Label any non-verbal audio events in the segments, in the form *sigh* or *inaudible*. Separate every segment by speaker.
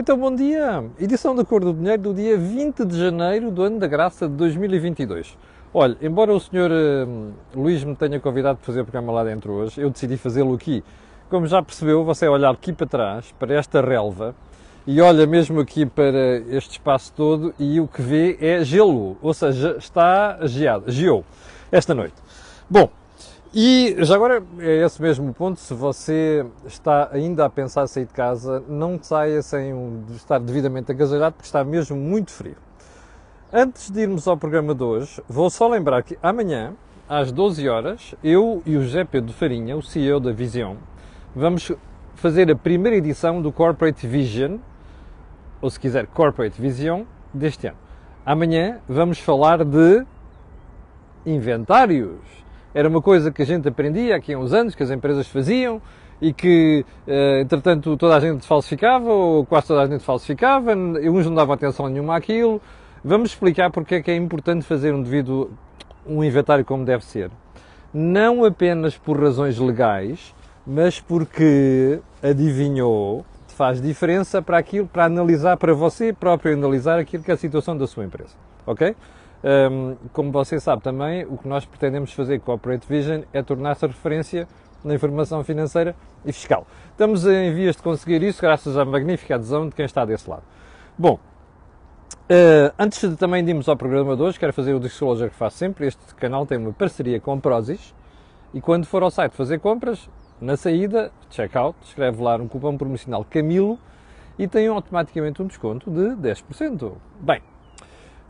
Speaker 1: Então, bom dia! Edição da Cor do Dinheiro do dia 20 de janeiro do ano da graça de 2022. Olha, embora o senhor uh, Luís me tenha convidado para fazer o programa lá dentro hoje, eu decidi fazê-lo aqui. Como já percebeu, você olhar aqui para trás, para esta relva, e olha mesmo aqui para este espaço todo e o que vê é gelo, ou seja, está geado, geou esta noite. Bom, e já agora é esse mesmo ponto, se você está ainda a pensar sair de casa, não saia sem estar devidamente agasalhado, porque está mesmo muito frio. Antes de irmos ao programa de hoje, vou só lembrar que amanhã, às 12 horas, eu e o José Pedro Farinha, o CEO da Vision, vamos fazer a primeira edição do Corporate Vision, ou se quiser, Corporate Vision, deste ano. Amanhã vamos falar de inventários era uma coisa que a gente aprendia aqui há uns anos, que as empresas faziam e que, eh, entretanto, toda a gente falsificava, ou quase toda a gente falsificava, uns não davam atenção nenhuma àquilo. Vamos explicar porque é que é importante fazer um devido, um inventário como deve ser. Não apenas por razões legais, mas porque adivinhou, faz diferença para aquilo, para analisar, para você próprio analisar aquilo que é a situação da sua empresa. Ok? Um, como você sabe também, o que nós pretendemos fazer com a Operate Vision é tornar-se referência na informação financeira e fiscal. Estamos em vias de conseguir isso graças à magnífica adesão de quem está desse lado. Bom, uh, antes de também irmos ao programa de hoje, quero fazer o disclosure que faço sempre. Este canal tem uma parceria com Prozis e quando for ao site fazer compras, na saída, checkout, escreve lá um cupom promocional Camilo e tem automaticamente um desconto de 10%. Bem,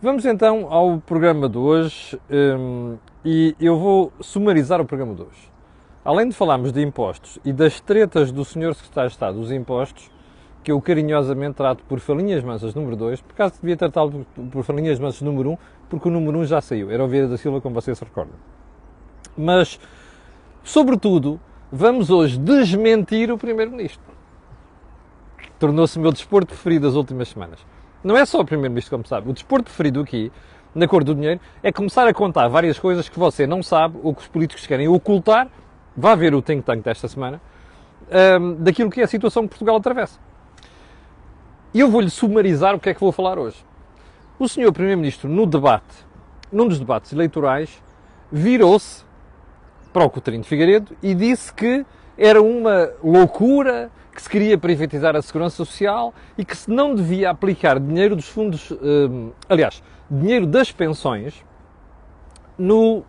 Speaker 1: Vamos então ao programa de hoje um, e eu vou sumarizar o programa de hoje. Além de falarmos de impostos e das tretas do Sr. Secretário de Estado dos Impostos, que eu carinhosamente trato por falinhas mansas número 2, por acaso devia tratá-lo por falinhas mansas número 1, um, porque o número 1 um já saiu, era o Vieira da Silva, como vocês se recordam. Mas, sobretudo, vamos hoje desmentir o Primeiro-Ministro. Tornou-se o meu desporto preferido das últimas semanas. Não é só o Primeiro-Ministro, como sabe. O desporto preferido aqui, na cor do dinheiro, é começar a contar várias coisas que você não sabe ou que os políticos querem ocultar. Vá ver o think tank desta semana, um, daquilo que é a situação que Portugal atravessa. E eu vou-lhe sumarizar o que é que vou falar hoje. O senhor Primeiro-Ministro, no debate, num dos debates eleitorais, virou-se para o Coutinho de Figueiredo e disse que era uma loucura que se queria privatizar a segurança social e que se não devia aplicar dinheiro dos fundos, hum, aliás, dinheiro das pensões no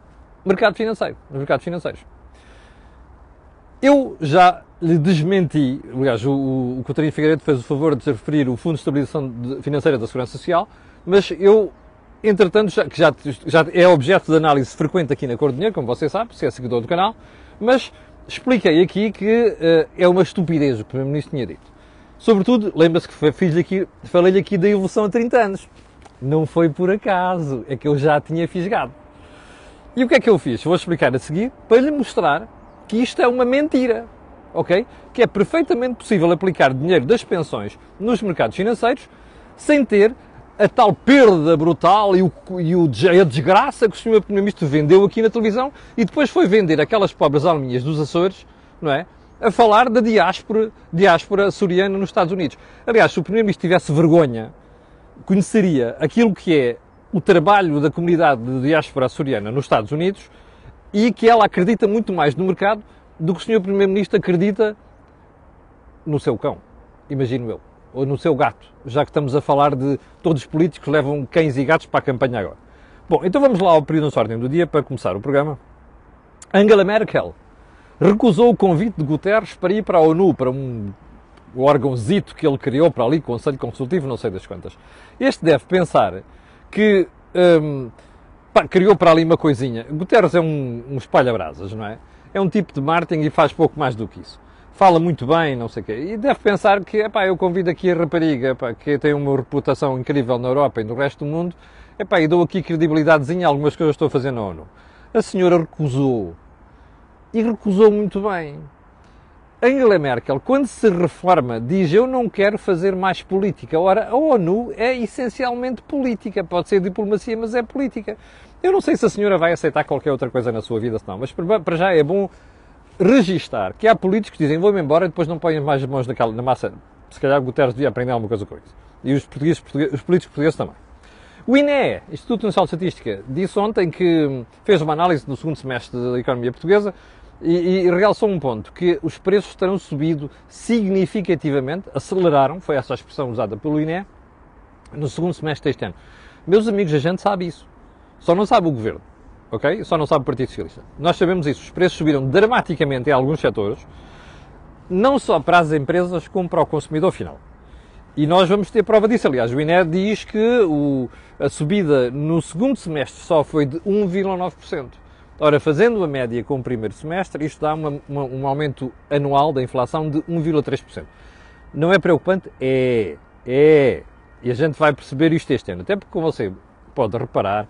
Speaker 1: mercado financeiro, nos mercados financeiros. Eu já lhe desmenti, aliás, o, o Coutinho Figueiredo fez o favor de referir o Fundo de Estabilização Financeira da Segurança Social, mas eu, entretanto, já, que já, já é objeto de análise frequente aqui na Cor do Dinheiro, como você sabe, se é seguidor do canal, mas expliquei aqui que uh, é uma estupidez o que o Primeiro-Ministro tinha dito. Sobretudo, lembra-se que fiz aqui, falei-lhe aqui da evolução a 30 anos. Não foi por acaso, é que eu já tinha fisgado. E o que é que eu fiz? Vou explicar a seguir para lhe mostrar que isto é uma mentira, ok? Que é perfeitamente possível aplicar dinheiro das pensões nos mercados financeiros sem ter a tal perda brutal e, o, e o, a desgraça que o Sr. Primeiro-Ministro vendeu aqui na televisão e depois foi vender aquelas pobres alminhas dos Açores, não é? A falar da diáspora, diáspora nos Estados Unidos. Aliás, se o Primeiro-Ministro tivesse vergonha, conheceria aquilo que é o trabalho da comunidade de diáspora açoriana nos Estados Unidos e que ela acredita muito mais no mercado do que o Sr. Primeiro-Ministro acredita no seu cão, imagino eu ou no seu gato, já que estamos a falar de todos os políticos levam cães e gatos para a campanha agora. Bom, então vamos lá ao período de ordem do dia para começar o programa. Angela Merkel recusou o convite de Guterres para ir para a ONU, para um órgãozito que ele criou para ali, Conselho Consultivo, não sei das quantas. Este deve pensar que hum, pá, criou para ali uma coisinha. Guterres é um, um espalha-brasas, não é? É um tipo de marketing e faz pouco mais do que isso fala muito bem, não sei o quê. E deve pensar que, epá, eu convido aqui a rapariga, epá, que tem uma reputação incrível na Europa e no resto do mundo, epá, e dou aqui credibilidadezinha a algumas coisas que eu estou a fazer na ONU. A senhora recusou. E recusou muito bem. Angela Merkel, quando se reforma, diz eu não quero fazer mais política. Ora, a ONU é essencialmente política. Pode ser diplomacia, mas é política. Eu não sei se a senhora vai aceitar qualquer outra coisa na sua vida, senão, mas para já é bom registar que há políticos que dizem vou-me embora e depois não põem mais as mãos naquela, na massa Se calhar Guterres devia aprender alguma coisa com isso. E os, portugueses, os políticos portugueses também. O INE, Instituto Nacional de Estatística, disse ontem que fez uma análise do segundo semestre da economia portuguesa e, e realçou um ponto, que os preços terão subido significativamente, aceleraram, foi essa a expressão usada pelo INE, no segundo semestre deste ano. Meus amigos, a gente sabe isso. Só não sabe o governo, ok? Só não sabe o Partido Socialista. Nós sabemos isso. Os preços subiram dramaticamente em alguns setores, não só para as empresas, como para o consumidor final. E nós vamos ter prova disso. Aliás, o INE diz que o, a subida no segundo semestre só foi de 1,9%. Ora, fazendo a média com o primeiro semestre, isto dá uma, uma, um aumento anual da inflação de 1,3%. Não é preocupante? É. É. E a gente vai perceber isto este ano. Até porque você pode reparar,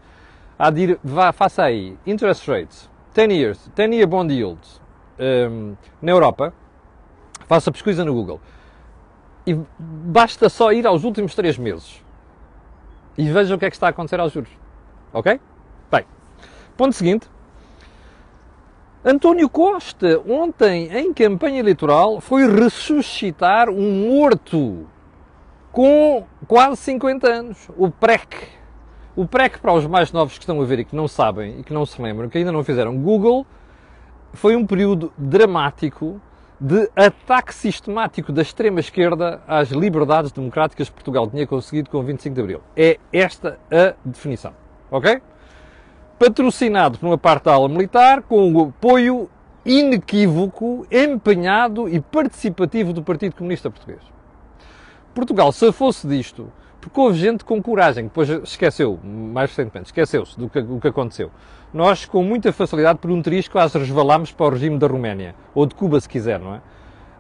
Speaker 1: de ir, vá, faça aí, interest rates, 10 years, 10 year bond yields, um, na Europa, faça pesquisa no Google. E basta só ir aos últimos 3 meses. E veja o que é que está a acontecer aos juros. Ok? Bem, ponto seguinte. António Costa, ontem em campanha eleitoral, foi ressuscitar um morto com quase 50 anos, o PREC. O PREC, para os mais novos que estão a ver e que não sabem e que não se lembram, que ainda não fizeram Google, foi um período dramático de ataque sistemático da extrema-esquerda às liberdades democráticas que Portugal tinha conseguido com o 25 de Abril. É esta a definição. Ok? patrocinado por uma parte da ala militar, com o apoio inequívoco, empenhado e participativo do Partido Comunista Português. Portugal, se fosse disto, porque houve gente com coragem, depois esqueceu, mais recentemente, esqueceu-se do que, do que aconteceu. Nós, com muita facilidade, por um triz, quase resvalámos para o regime da Roménia, ou de Cuba, se quiser, não é?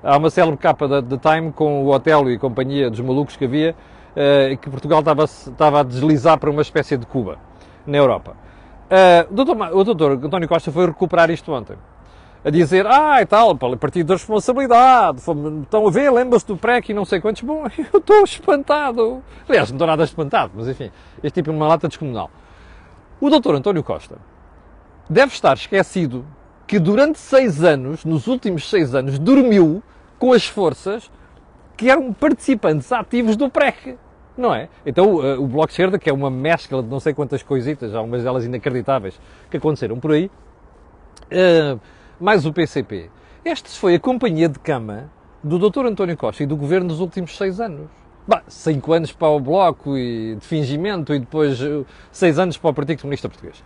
Speaker 1: Há uma célebre capa da Time com o hotel e companhia dos malucos que havia, uh, que Portugal estava, estava a deslizar para uma espécie de Cuba, na Europa. Uh, o, doutor, o doutor António Costa foi recuperar isto ontem. A dizer, ah, e tal, partido da responsabilidade, estão a ver, lembra-se do PREC e não sei quantos. Bom, *laughs* eu estou espantado. Aliás, não estou nada espantado, mas enfim, este tipo é uma lata descomunal. O doutor António Costa deve estar esquecido que durante seis anos, nos últimos seis anos, dormiu com as forças que eram participantes ativos do PREC. Não é? Então o Bloco de Esquerda, que é uma mescla de não sei quantas coisitas, algumas delas inacreditáveis, que aconteceram por aí, uh, mais o PCP. Este foi a companhia de cama do Dr. António Costa e do Governo nos últimos seis anos. Bah, cinco anos para o Bloco e de fingimento e depois uh, seis anos para o Partido Comunista Português.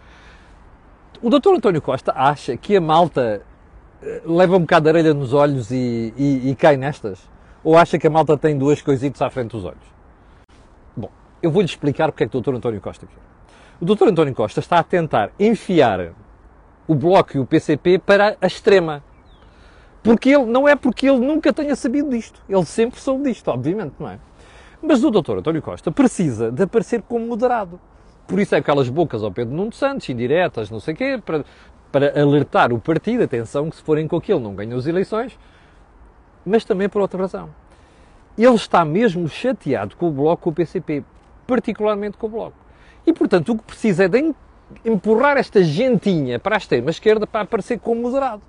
Speaker 1: O Dr. António Costa acha que a malta uh, leva um bocado de areia nos olhos e, e, e cai nestas? Ou acha que a malta tem duas coisitas à frente dos olhos? eu vou-lhe explicar porque é que o Dr. António Costa quer. O Dr. António Costa está a tentar enfiar o Bloco e o PCP para a extrema. Porque ele, não é porque ele nunca tenha sabido disto. Ele sempre soube disto, obviamente, não é? Mas o Dr. António Costa precisa de aparecer como moderado. Por isso é aquelas bocas ao Pedro Nuno Santos, indiretas, não sei o quê, para, para alertar o partido, atenção, que se forem com aquilo não ganham as eleições, mas também por outra razão. Ele está mesmo chateado com o Bloco, com o PCP, particularmente com o Bloco. E, portanto, o que precisa é de empurrar esta gentinha para a extrema-esquerda para aparecer como moderado.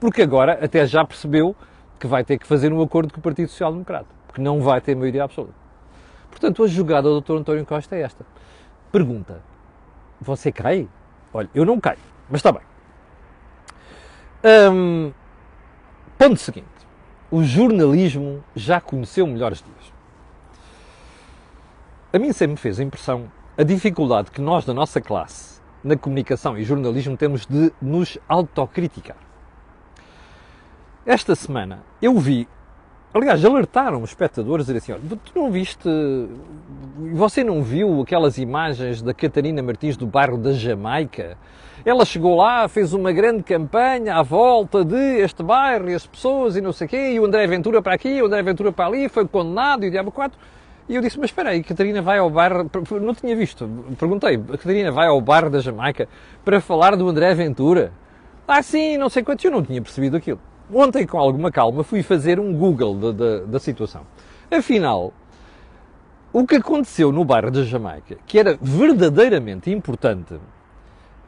Speaker 1: Porque agora até já percebeu que vai ter que fazer um acordo com o Partido Social Democrata, porque não vai ter maioria absoluta. Portanto, a jogada do Dr. António Costa é esta. Pergunta: Você cai? Olha, eu não caio, mas está bem. Hum, ponto seguinte: o jornalismo já conheceu melhores dias a mim sempre me fez a impressão a dificuldade que nós, da nossa classe, na comunicação e jornalismo, temos de nos autocriticar. Esta semana eu vi, aliás, alertaram os espectadores a dizer assim: olha, tu não viste, você não viu aquelas imagens da Catarina Martins do bairro da Jamaica? Ela chegou lá, fez uma grande campanha à volta de este bairro e as pessoas e não sei o quê, e o André Ventura para aqui, o André Ventura para ali, foi condenado e o Diabo 4. E eu disse, mas espera aí, Catarina vai ao bar, não tinha visto, perguntei, Catarina vai ao bar da Jamaica para falar do André Ventura? Ah sim, não sei quanto, eu não tinha percebido aquilo. Ontem, com alguma calma, fui fazer um Google da, da, da situação. Afinal, o que aconteceu no bairro da Jamaica, que era verdadeiramente importante,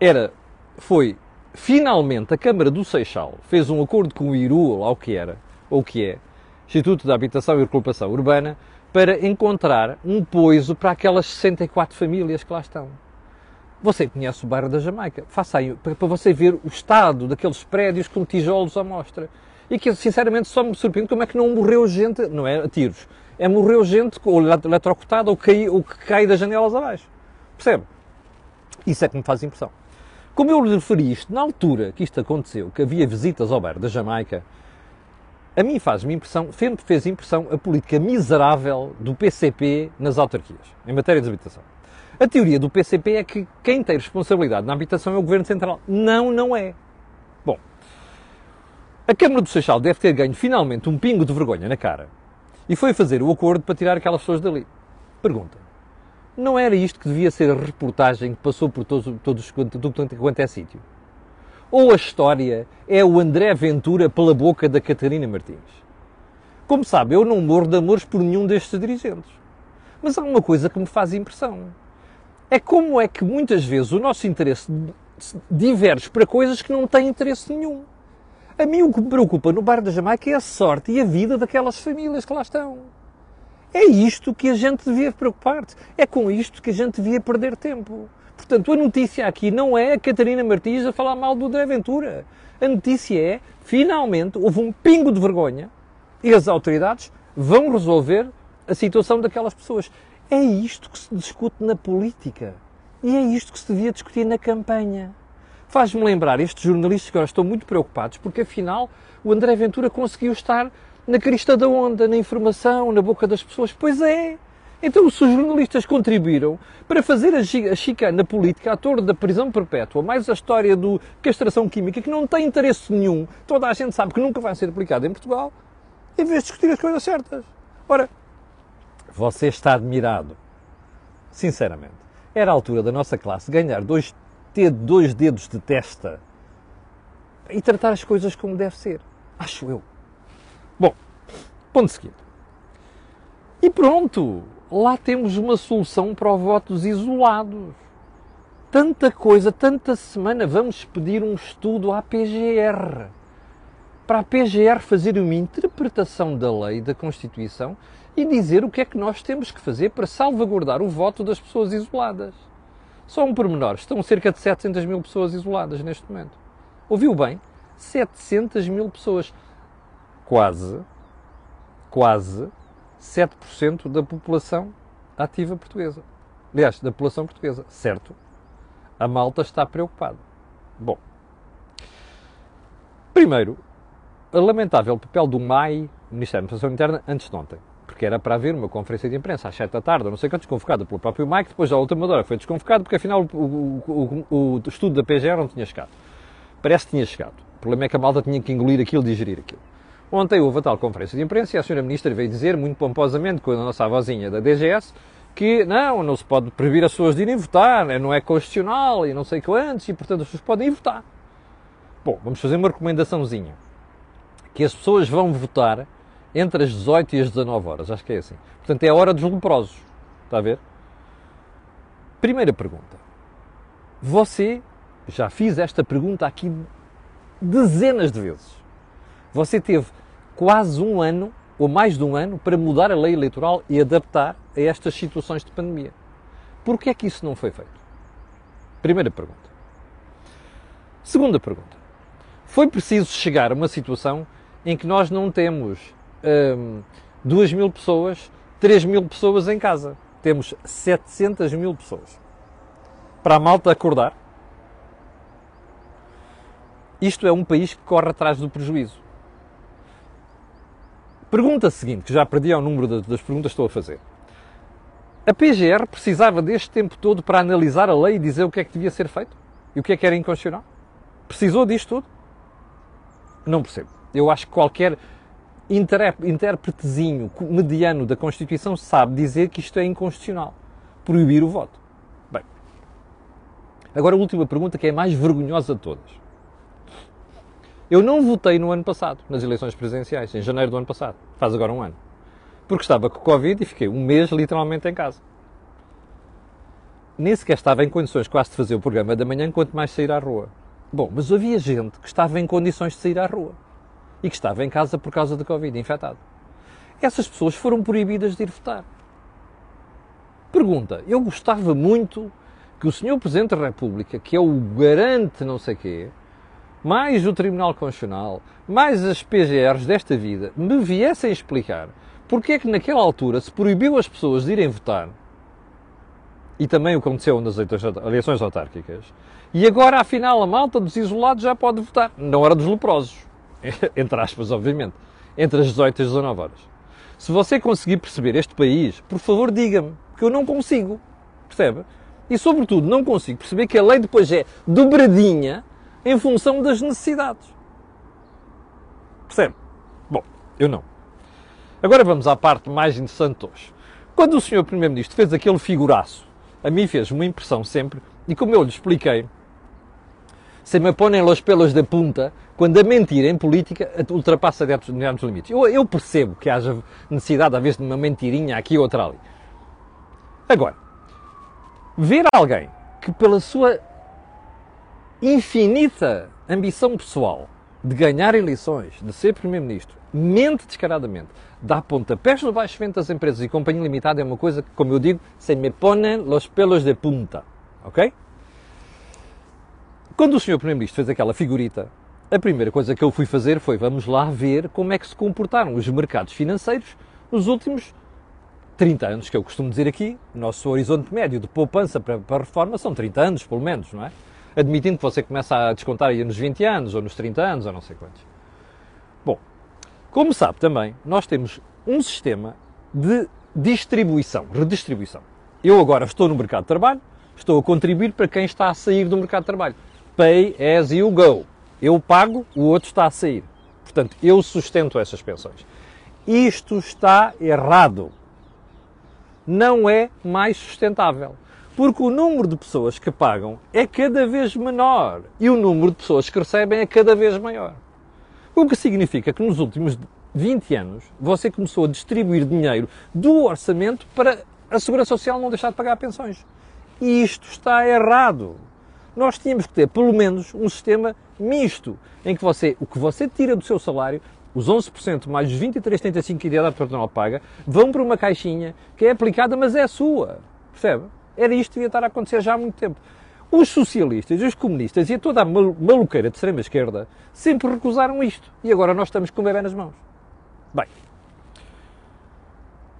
Speaker 1: era, foi, finalmente, a Câmara do Seixal fez um acordo com o Iru, ou lá o que era, ou o que é, Instituto da Habitação e Ocupação Urbana, para encontrar um poiso para aquelas 64 famílias que lá estão. Você conhece o bairro da Jamaica. Faça aí, para você ver o estado daqueles prédios com tijolos à mostra. E que, sinceramente, só me surpreende como é que não morreu gente, não é a tiros, é morreu gente ou eletrocutada ou, cai, ou que cai das janelas abaixo. Percebe? Isso é que me faz impressão. Como eu lhe referi isto, na altura que isto aconteceu, que havia visitas ao bairro da Jamaica, a mim faz-me impressão, sempre fez impressão a política miserável do PCP nas autarquias, em matéria de habitação. A teoria do PCP é que quem tem responsabilidade na habitação é o Governo Central. Não, não é. Bom, a Câmara do Seixal deve ter ganho finalmente um pingo de vergonha na cara e foi fazer o acordo para tirar aquelas pessoas dali. Pergunta. Não era isto que devia ser a reportagem que passou por todos, todos tudo quanto é sítio? Ou a história é o André Ventura pela boca da Catarina Martins? Como sabe, eu não morro de amores por nenhum destes dirigentes. Mas há uma coisa que me faz impressão. É como é que muitas vezes o nosso interesse diverge para coisas que não têm interesse nenhum. A mim o que me preocupa no Bar da Jamaica é a sorte e a vida daquelas famílias que lá estão. É isto que a gente devia preocupar-se. É com isto que a gente devia perder tempo. Portanto, a notícia aqui não é a Catarina Martins a falar mal do André Ventura. A notícia é, finalmente, houve um pingo de vergonha e as autoridades vão resolver a situação daquelas pessoas. É isto que se discute na política. E é isto que se devia discutir na campanha. Faz-me lembrar estes jornalistas que agora estão muito preocupados porque, afinal, o André Ventura conseguiu estar na crista da onda, na informação, na boca das pessoas. Pois é. Então, se os jornalistas contribuíram para fazer a chicana política à torre da prisão perpétua, mais a história do castração química, que não tem interesse nenhum, toda a gente sabe que nunca vai ser aplicada em Portugal, em vez de discutir as coisas certas. Ora, você está admirado. Sinceramente. Era a altura da nossa classe ganhar dois, ter dois dedos de testa e tratar as coisas como deve ser. Acho eu. Bom, ponto seguinte. E pronto, lá temos uma solução para os votos isolados. Tanta coisa, tanta semana, vamos pedir um estudo à PGR. Para a PGR fazer uma interpretação da lei, da Constituição e dizer o que é que nós temos que fazer para salvaguardar o voto das pessoas isoladas. Só um pormenor, estão cerca de 700 mil pessoas isoladas neste momento. Ouviu bem? 700 mil pessoas quase, quase 7% da população ativa portuguesa. Aliás, da população portuguesa, certo? A malta está preocupada. Bom, primeiro, o lamentável papel do MAI, Ministério da Administração Interna, antes de ontem. Porque era para haver uma conferência de imprensa às 7 da tarde, não sei quanto, desconvocada pelo próprio MAI, que depois, à última hora, foi desconvocado, porque afinal o, o, o, o estudo da PGR não tinha chegado. Parece que tinha chegado. O problema é que a malta tinha que engolir aquilo, digerir aquilo. Ontem houve a tal conferência de imprensa e a senhora Ministra veio dizer, muito pomposamente, com a nossa avózinha da DGS, que não, não se pode proibir as pessoas de irem votar, né, não é constitucional e não sei quantos, e portanto as pessoas podem ir votar. Bom, vamos fazer uma recomendaçãozinha. Que as pessoas vão votar entre as 18 e as 19 horas, acho que é assim. Portanto, é a hora dos leprosos. Está a ver? Primeira pergunta. Você já fiz esta pergunta aqui dezenas de vezes. Você teve quase um ano, ou mais de um ano, para mudar a lei eleitoral e adaptar a estas situações de pandemia. Por que é que isso não foi feito? Primeira pergunta. Segunda pergunta. Foi preciso chegar a uma situação em que nós não temos hum, 2 mil pessoas, 3 mil pessoas em casa. Temos 700 mil pessoas. Para a malta acordar, isto é um país que corre atrás do prejuízo. Pergunta seguinte, que já perdi ao número das perguntas que estou a fazer. A PGR precisava deste tempo todo para analisar a lei e dizer o que é que devia ser feito? E o que é que era inconstitucional? Precisou disto tudo? Não percebo. Eu acho que qualquer intérpretezinho mediano da Constituição sabe dizer que isto é inconstitucional. Proibir o voto. Bem, agora a última pergunta que é a mais vergonhosa de todas. Eu não votei no ano passado, nas eleições presidenciais, em janeiro do ano passado. Faz agora um ano. Porque estava com Covid e fiquei um mês literalmente em casa. Nem sequer estava em condições quase de fazer o programa da manhã, quanto mais sair à rua. Bom, mas havia gente que estava em condições de sair à rua e que estava em casa por causa da Covid, infectado. essas pessoas foram proibidas de ir votar. Pergunta: eu gostava muito que o Sr. Presidente da República, que é o garante não sei quê, mais o Tribunal Constitucional, mais as PGRs desta vida, me viessem explicar porque é que naquela altura se proibiu as pessoas de irem votar, e também o que aconteceu nas eleições autárquicas, e agora afinal a malta dos isolados já pode votar, na hora dos leprosos, *laughs* entre aspas, obviamente, entre as 18 e as 19 horas. Se você conseguir perceber este país, por favor diga-me, porque eu não consigo, percebe? E sobretudo não consigo perceber que a lei depois é dobradinha em função das necessidades. Percebe? Bom, eu não. Agora vamos à parte mais interessante hoje. Quando o Sr. Primeiro-Ministro fez aquele figuraço, a mim fez uma impressão sempre, e como eu lhe expliquei, se me ponem os pelos da punta quando a mentira em política ultrapassa determinados limites. Eu, eu percebo que haja necessidade, às vezes, de uma mentirinha aqui ou outra ali. Agora, ver alguém que, pela sua infinita ambição pessoal de ganhar eleições, de ser Primeiro-Ministro, mente descaradamente, dá pontapés no baixo vento das empresas e companhia limitada é uma coisa que, como eu digo, se me ponem los pelos de punta. Ok? Quando o Sr. Primeiro-Ministro fez aquela figurita, a primeira coisa que eu fui fazer foi vamos lá ver como é que se comportaram os mercados financeiros nos últimos 30 anos, que eu costumo dizer aqui, nosso horizonte médio de poupança para, para a reforma são 30 anos, pelo menos, não é? Admitindo que você começa a descontar aí nos 20 anos, ou nos 30 anos, ou não sei quantos. Bom, como sabe também, nós temos um sistema de distribuição, redistribuição. Eu agora estou no mercado de trabalho, estou a contribuir para quem está a sair do mercado de trabalho. Pay as you go. Eu pago, o outro está a sair. Portanto, eu sustento essas pensões. Isto está errado. Não é mais sustentável. Porque o número de pessoas que pagam é cada vez menor e o número de pessoas que recebem é cada vez maior. O que significa que nos últimos 20 anos você começou a distribuir dinheiro do orçamento para a Segurança Social não deixar de pagar pensões. E isto está errado. Nós tínhamos que ter, pelo menos, um sistema misto, em que você, o que você tira do seu salário, os 11% mais os 23,35% que a idade patronal paga, vão para uma caixinha que é aplicada, mas é sua. Percebe? Era isto que devia estar a acontecer já há muito tempo. Os socialistas, os comunistas e toda a maluqueira de extrema-esquerda sempre recusaram isto. E agora nós estamos com o bebê nas mãos. Bem,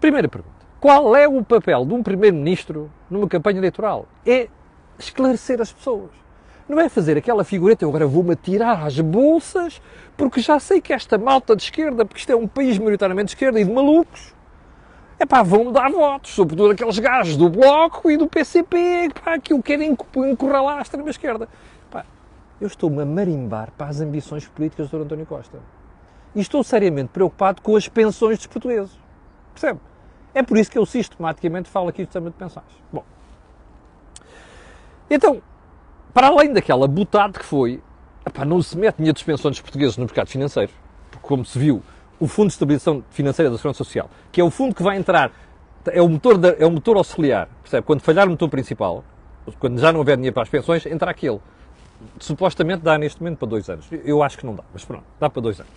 Speaker 1: primeira pergunta. Qual é o papel de um primeiro-ministro numa campanha eleitoral? É esclarecer as pessoas. Não é fazer aquela figureta, eu agora vou-me atirar às bolsas, porque já sei que esta malta de esquerda, porque isto é um país maioritariamente de esquerda e de malucos, é pá, vão dar votos, sobretudo aqueles gajos do Bloco e do PCP, pá, que o querem encurralar à extrema-esquerda. Eu estou-me a marimbar para as ambições políticas do António Costa. E estou seriamente preocupado com as pensões dos portugueses. Percebe? É por isso que eu sistematicamente falo aqui do sistema de pensões. Bom, então, para além daquela botada que foi, epá, não se mete dinheiro dos pensões dos portugueses no mercado financeiro, porque como se viu, o Fundo de Estabilização Financeira da Segurança Social, que é o fundo que vai entrar, é o motor, é o motor auxiliar, percebe? Quando falhar o motor principal, quando já não houver dinheiro para as pensões, entra aquele. Supostamente dá neste momento para dois anos. Eu acho que não dá, mas pronto, dá para dois anos.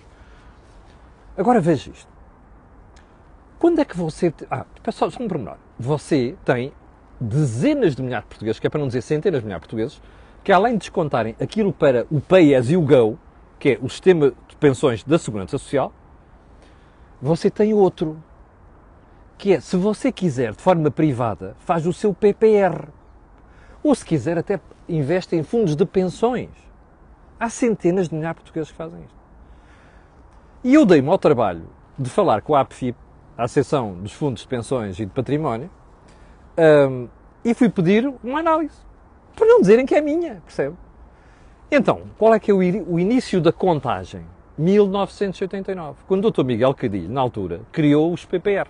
Speaker 1: Agora veja isto. Quando é que você. Ah, só, só um pormenor. Você tem dezenas de milhares de portugueses, que é para não dizer centenas de milhares de portugueses, que além de descontarem aquilo para o Pay as you go, que é o sistema de pensões da Segurança Social, você tem outro, que é, se você quiser de forma privada, faz o seu PPR. Ou se quiser, até investe em fundos de pensões. Há centenas de milhares de portugueses que fazem isto. E eu dei-me ao trabalho de falar com a APFIP, a Associação dos Fundos de Pensões e de Património, um, e fui pedir uma análise. Por não dizerem que é minha, percebe? Então, qual é que é o, o início da contagem? 1989, quando o Dr. Miguel Cadilho, na altura, criou os PPR.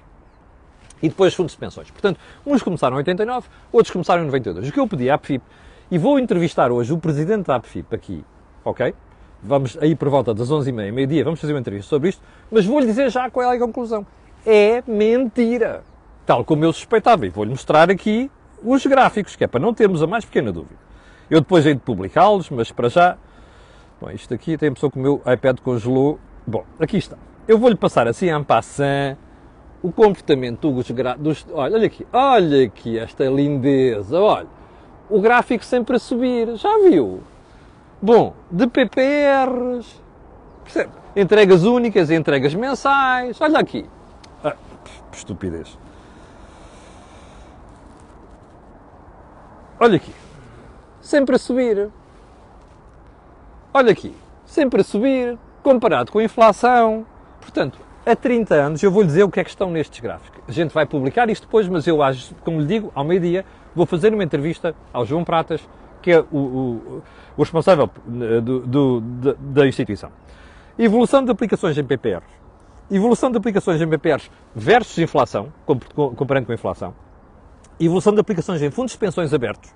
Speaker 1: E depois os fundos de pensões. Portanto, uns começaram em 89, outros começaram em 92. O que eu pedi à APFIP, e vou entrevistar hoje o presidente da APFIP aqui, ok? Vamos aí por volta das 11h30, meio-dia, vamos fazer uma entrevista sobre isto, mas vou-lhe dizer já qual é a conclusão. É mentira tal como eu suspeitava. E vou-lhe mostrar aqui os gráficos, que é para não termos a mais pequena dúvida. Eu depois hei de publicá-los, mas para já. Bom, isto aqui tem a pessoa que o meu iPad congelou. Bom, aqui está. Eu vou-lhe passar assim en passant o comportamento dos, dos olha, olha aqui, olha aqui esta lindeza, olha, o gráfico sempre a subir, já viu? Bom, de PPRs, percebe? entregas únicas, entregas mensais, olha aqui. Ah, estupidez. Olha aqui, sempre a subir. Olha aqui, sempre a subir, comparado com a inflação. Portanto, a 30 anos, eu vou lhe dizer o que é que estão nestes gráficos. A gente vai publicar isto depois, mas eu como lhe digo, ao meio-dia, vou fazer uma entrevista ao João Pratas, que é o, o, o responsável eh, do, do, da instituição. Evolução de aplicações em PPRs. Evolução de aplicações em PPRs versus inflação, comparando com a inflação. Evolução de aplicações em fundos de pensões abertos.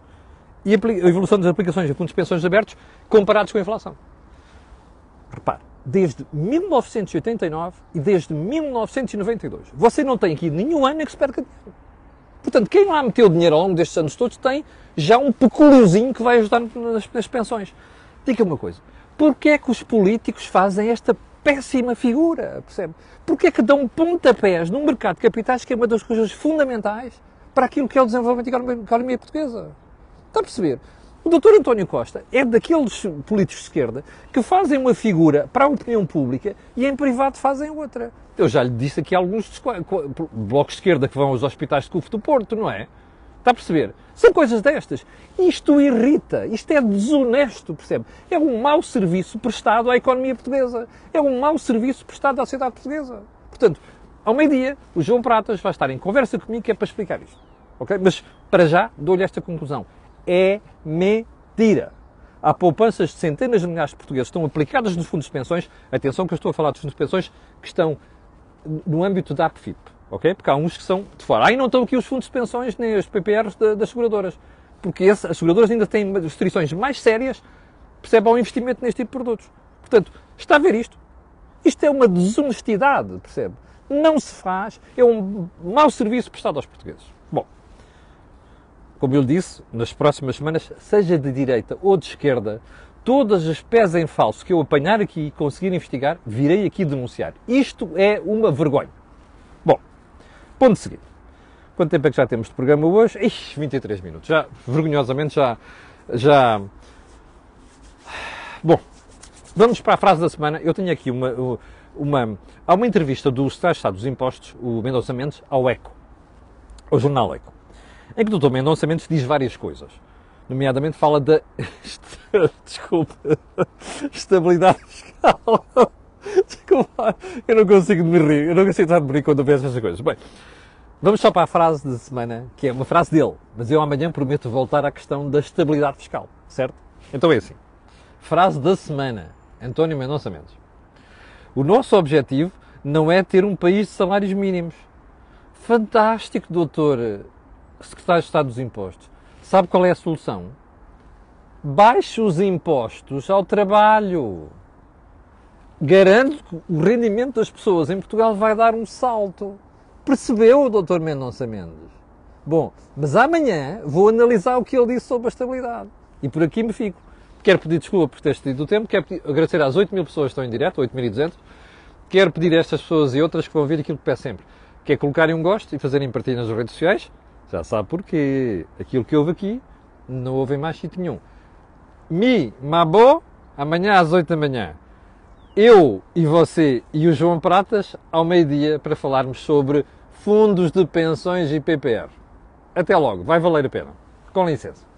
Speaker 1: E a evolução das aplicações em fundos de pensões abertos comparados com a inflação. Repare, desde 1989 e desde 1992. Você não tem aqui nenhum ano em que se perca dinheiro. Portanto, quem lá meteu dinheiro ao longo destes anos todos tem já um peculiozinho que vai ajudar nas, nas pensões. Diga uma coisa, porquê é que os políticos fazem esta péssima figura, percebe? Porquê é que dão pontapés num mercado de capitais que é uma das coisas fundamentais para aquilo que é o desenvolvimento da economia portuguesa? Está a perceber? O doutor António Costa é daqueles políticos de esquerda que fazem uma figura para a opinião pública e em privado fazem outra. Eu já lhe disse aqui alguns blocos de esquerda que vão aos hospitais de CUF do Porto, não é? Está a perceber? São coisas destas. Isto irrita, isto é desonesto, percebe? É um mau serviço prestado à economia portuguesa. É um mau serviço prestado à sociedade portuguesa. Portanto, ao meio-dia, o João Pratas vai estar em conversa comigo que é para explicar isto. Ok? Mas, para já, dou-lhe esta conclusão é mentira. Há poupanças de centenas de milhares de portugueses que estão aplicadas nos fundos de pensões. Atenção que eu estou a falar dos fundos de pensões que estão no âmbito da APFIP, ok? Porque há uns que são de fora. Aí não estão aqui os fundos de pensões nem os PPRs das seguradoras. Porque esse, as seguradoras ainda têm restrições mais sérias, percebe, ao investimento neste tipo de produtos. Portanto, está a ver isto? Isto é uma desonestidade, percebe? Não se faz, é um mau serviço prestado aos portugueses. Como eu disse, nas próximas semanas, seja de direita ou de esquerda, todas as pés em falso que eu apanhar aqui e conseguir investigar, virei aqui denunciar. Isto é uma vergonha. Bom, ponto seguinte. Quanto tempo é que já temos de programa hoje? Ixi, 23 minutos. Já, vergonhosamente, já, já... Bom, vamos para a frase da semana. Eu tenho aqui uma... uma há uma entrevista do Estado dos Impostos, o Mendonça Mendes, ao ECO, ao jornal ECO em que o Dr. Mendonça Mendes diz várias coisas. Nomeadamente fala da. *laughs* Desculpa. Estabilidade fiscal. Desculpa. Eu não consigo me rir. Eu não consigo estar de rir quando eu penso essas coisas. Bem, vamos só para a frase da semana, que é uma frase dele. Mas eu amanhã prometo voltar à questão da estabilidade fiscal. Certo? Então é assim. Frase da semana. António Mendonça Mendes. O nosso objetivo não é ter um país de salários mínimos. Fantástico, doutor secretário de Estado dos Impostos, sabe qual é a solução? Baixe os impostos ao trabalho. Garanto que o rendimento das pessoas em Portugal vai dar um salto. Percebeu o Dr. Mendonça Mendes? Bom, mas amanhã vou analisar o que ele disse sobre a estabilidade. E por aqui me fico. Quero pedir desculpa por ter tido o tempo, quero pedir, agradecer às 8 mil pessoas que estão em direto, 8.200. Quero pedir a estas pessoas e outras que vão ver aquilo que peço sempre, que é colocarem um gosto e fazerem partilha nas redes sociais já sabe porquê. Aquilo que houve aqui, não houve em mais sítio nenhum. Mi, Mabo, amanhã às 8 da manhã. Eu e você e o João Pratas ao meio-dia para falarmos sobre fundos de pensões e PPR. Até logo, vai valer a pena. Com licença.